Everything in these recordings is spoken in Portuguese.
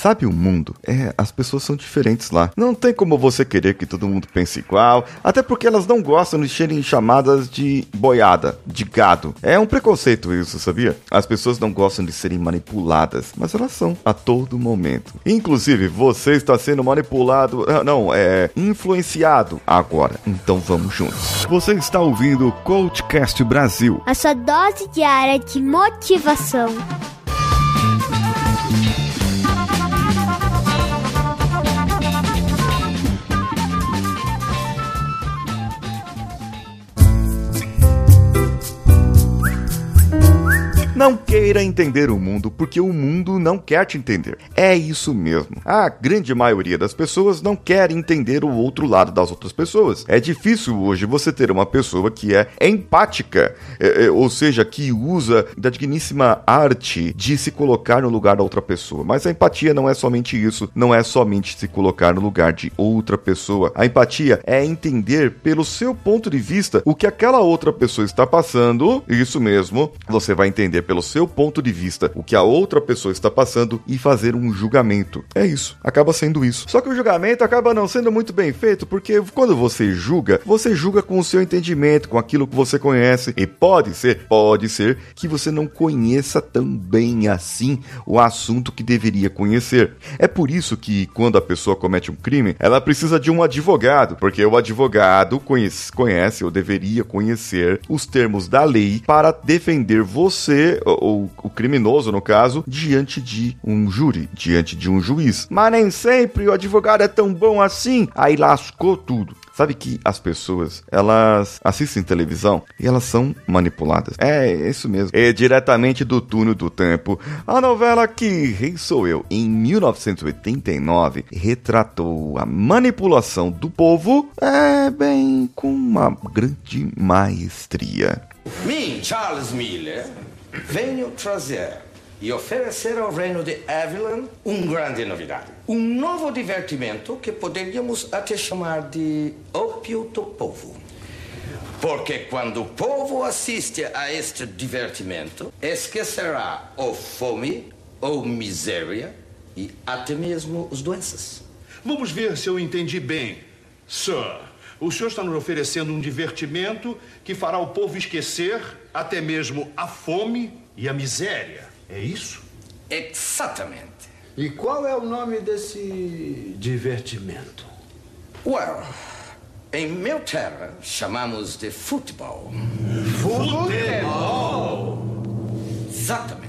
Sabe o mundo? É, as pessoas são diferentes lá. Não tem como você querer que todo mundo pense igual, até porque elas não gostam de serem chamadas de boiada, de gado. É um preconceito isso, sabia? As pessoas não gostam de serem manipuladas, mas elas são a todo momento. Inclusive, você está sendo manipulado, ah, não, é influenciado agora. Então vamos juntos. Você está ouvindo o Coachcast Brasil. A sua dose diária de motivação. Não queira entender o mundo porque o mundo não quer te entender. É isso mesmo. A grande maioria das pessoas não quer entender o outro lado das outras pessoas. É difícil hoje você ter uma pessoa que é empática, é, é, ou seja, que usa da digníssima arte de se colocar no lugar da outra pessoa. Mas a empatia não é somente isso, não é somente se colocar no lugar de outra pessoa. A empatia é entender pelo seu ponto de vista o que aquela outra pessoa está passando. Isso mesmo, você vai entender pelo seu ponto de vista o que a outra pessoa está passando e fazer um julgamento. É isso, acaba sendo isso. Só que o julgamento acaba não sendo muito bem feito porque quando você julga, você julga com o seu entendimento, com aquilo que você conhece e pode ser, pode ser que você não conheça tão bem assim o assunto que deveria conhecer. É por isso que quando a pessoa comete um crime, ela precisa de um advogado, porque o advogado conhece, conhece ou deveria conhecer os termos da lei para defender você ou o criminoso no caso, diante de um júri, diante de um juiz. Mas nem sempre o advogado é tão bom assim. Aí lascou tudo. Sabe que as pessoas, elas assistem televisão e elas são manipuladas. É, isso mesmo. É diretamente do túnel do tempo. A novela Que Rei Sou Eu, em 1989, retratou a manipulação do povo, é bem, com uma grande maestria. Mim, Charles Miller, venho trazer e oferecer ao reino de Avalon um grande novidade. Um novo divertimento que poderíamos até chamar de ópio do povo. Porque quando o povo assiste a este divertimento, esquecerá ou fome, ou miséria e até mesmo as doenças. Vamos ver se eu entendi bem. Sir, o senhor está nos oferecendo um divertimento que fará o povo esquecer até mesmo a fome e a miséria. É isso? Exatamente. E qual é o nome desse divertimento? Well, em meu terra chamamos de futebol. Futebol! Exatamente.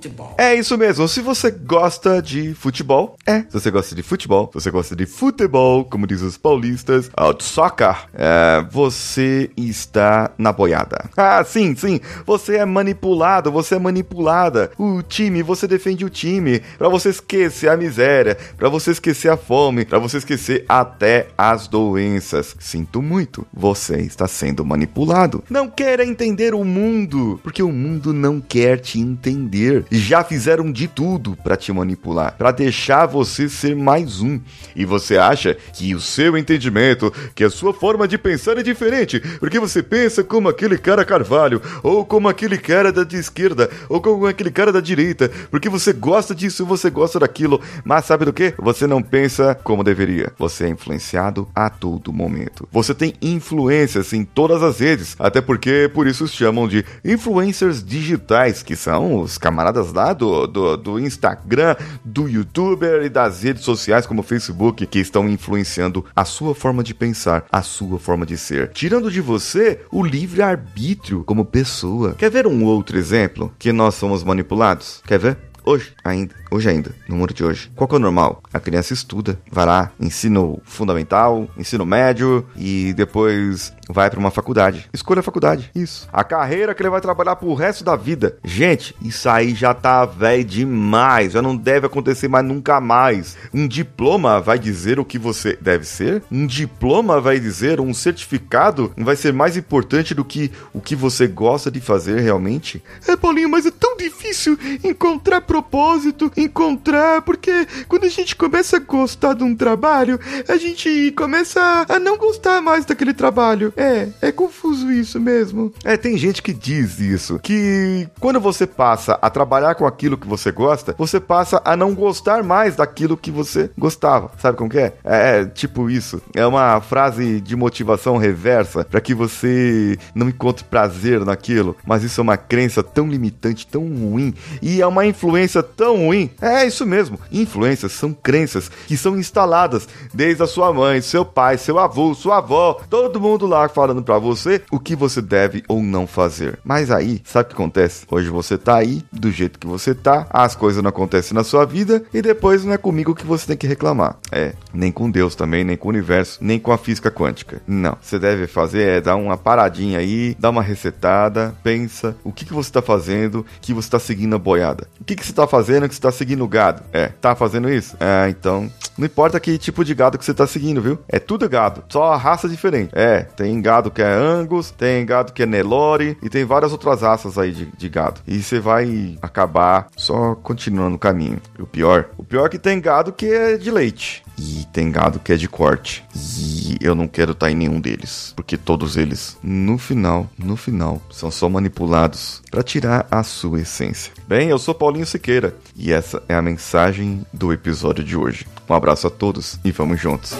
Futebol. É isso mesmo. Se você gosta de futebol, é. Se você gosta de futebol, se você gosta de futebol, como dizem os paulistas, out soccer, é, você está na boiada. Ah, sim, sim. Você é manipulado, você é manipulada. O time, você defende o time para você esquecer a miséria, para você esquecer a fome, para você esquecer até as doenças. Sinto muito. Você está sendo manipulado. Não queira entender o mundo, porque o mundo não quer te entender. Já fizeram de tudo para te manipular, para deixar você ser mais um. E você acha que o seu entendimento, que a sua forma de pensar é diferente, porque você pensa como aquele cara Carvalho, ou como aquele cara da esquerda, ou como aquele cara da direita, porque você gosta disso, você gosta daquilo, mas sabe do que? Você não pensa como deveria. Você é influenciado a todo momento. Você tem influências em todas as redes, até porque por isso chamam de influencers digitais, que são os camaradas lá do, do, do Instagram, do YouTuber e das redes sociais como o Facebook que estão influenciando a sua forma de pensar, a sua forma de ser, tirando de você o livre-arbítrio como pessoa. Quer ver um outro exemplo que nós somos manipulados? Quer ver? Hoje ainda, hoje ainda, no mundo de hoje. Qual que é o normal? A criança estuda, vai lá, ensino fundamental, ensino médio e depois vai para uma faculdade. Escolha a faculdade. Isso. A carreira que ele vai trabalhar pro resto da vida. Gente, isso aí já tá velho demais. Já não deve acontecer mais nunca mais. Um diploma vai dizer o que você deve ser? Um diploma vai dizer, um certificado vai ser mais importante do que o que você gosta de fazer realmente? É, Paulinho, mas é tão difícil encontrar propósito, encontrar, porque quando a gente começa a gostar de um trabalho, a gente começa a não gostar mais daquele trabalho. É, é confuso isso mesmo. É, tem gente que diz isso, que quando você passa a trabalhar com aquilo que você gosta, você passa a não gostar mais daquilo que você gostava. Sabe como que é? É, é tipo isso. É uma frase de motivação reversa para que você não encontre prazer naquilo, mas isso é uma crença tão limitante, tão ruim e é uma influência tão ruim. É isso mesmo. Influências são crenças que são instaladas desde a sua mãe, seu pai, seu avô, sua avó, todo mundo lá falando para você o que você deve ou não fazer. Mas aí, sabe o que acontece? Hoje você tá aí do jeito que você tá, as coisas não acontecem na sua vida e depois não é comigo que você tem que reclamar. É, nem com Deus também, nem com o universo, nem com a física quântica. Não, você deve fazer é dar uma paradinha aí, dar uma resetada, pensa o que, que você tá fazendo, que você tá seguindo a boiada. O que, que você tá fazendo que você tá seguindo o gado? É, tá fazendo isso? É, então, não importa que tipo de gado que você tá seguindo, viu? É tudo gado, só a raça diferente. É, tem gado que é Angus, tem gado que é Nelore e tem várias outras raças aí de, de gado. E você vai acabar só continuando o caminho. E o pior, o pior é que tem gado que é de leite. E tem gado que é de corte. E eu não quero estar tá em nenhum deles. Porque todos eles, no final, no final, são só manipulados para tirar a sua essência. Bem, eu sou Paulinho Siqueira. E essa é a mensagem do episódio de hoje. Um abraço a todos e vamos juntos.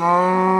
Que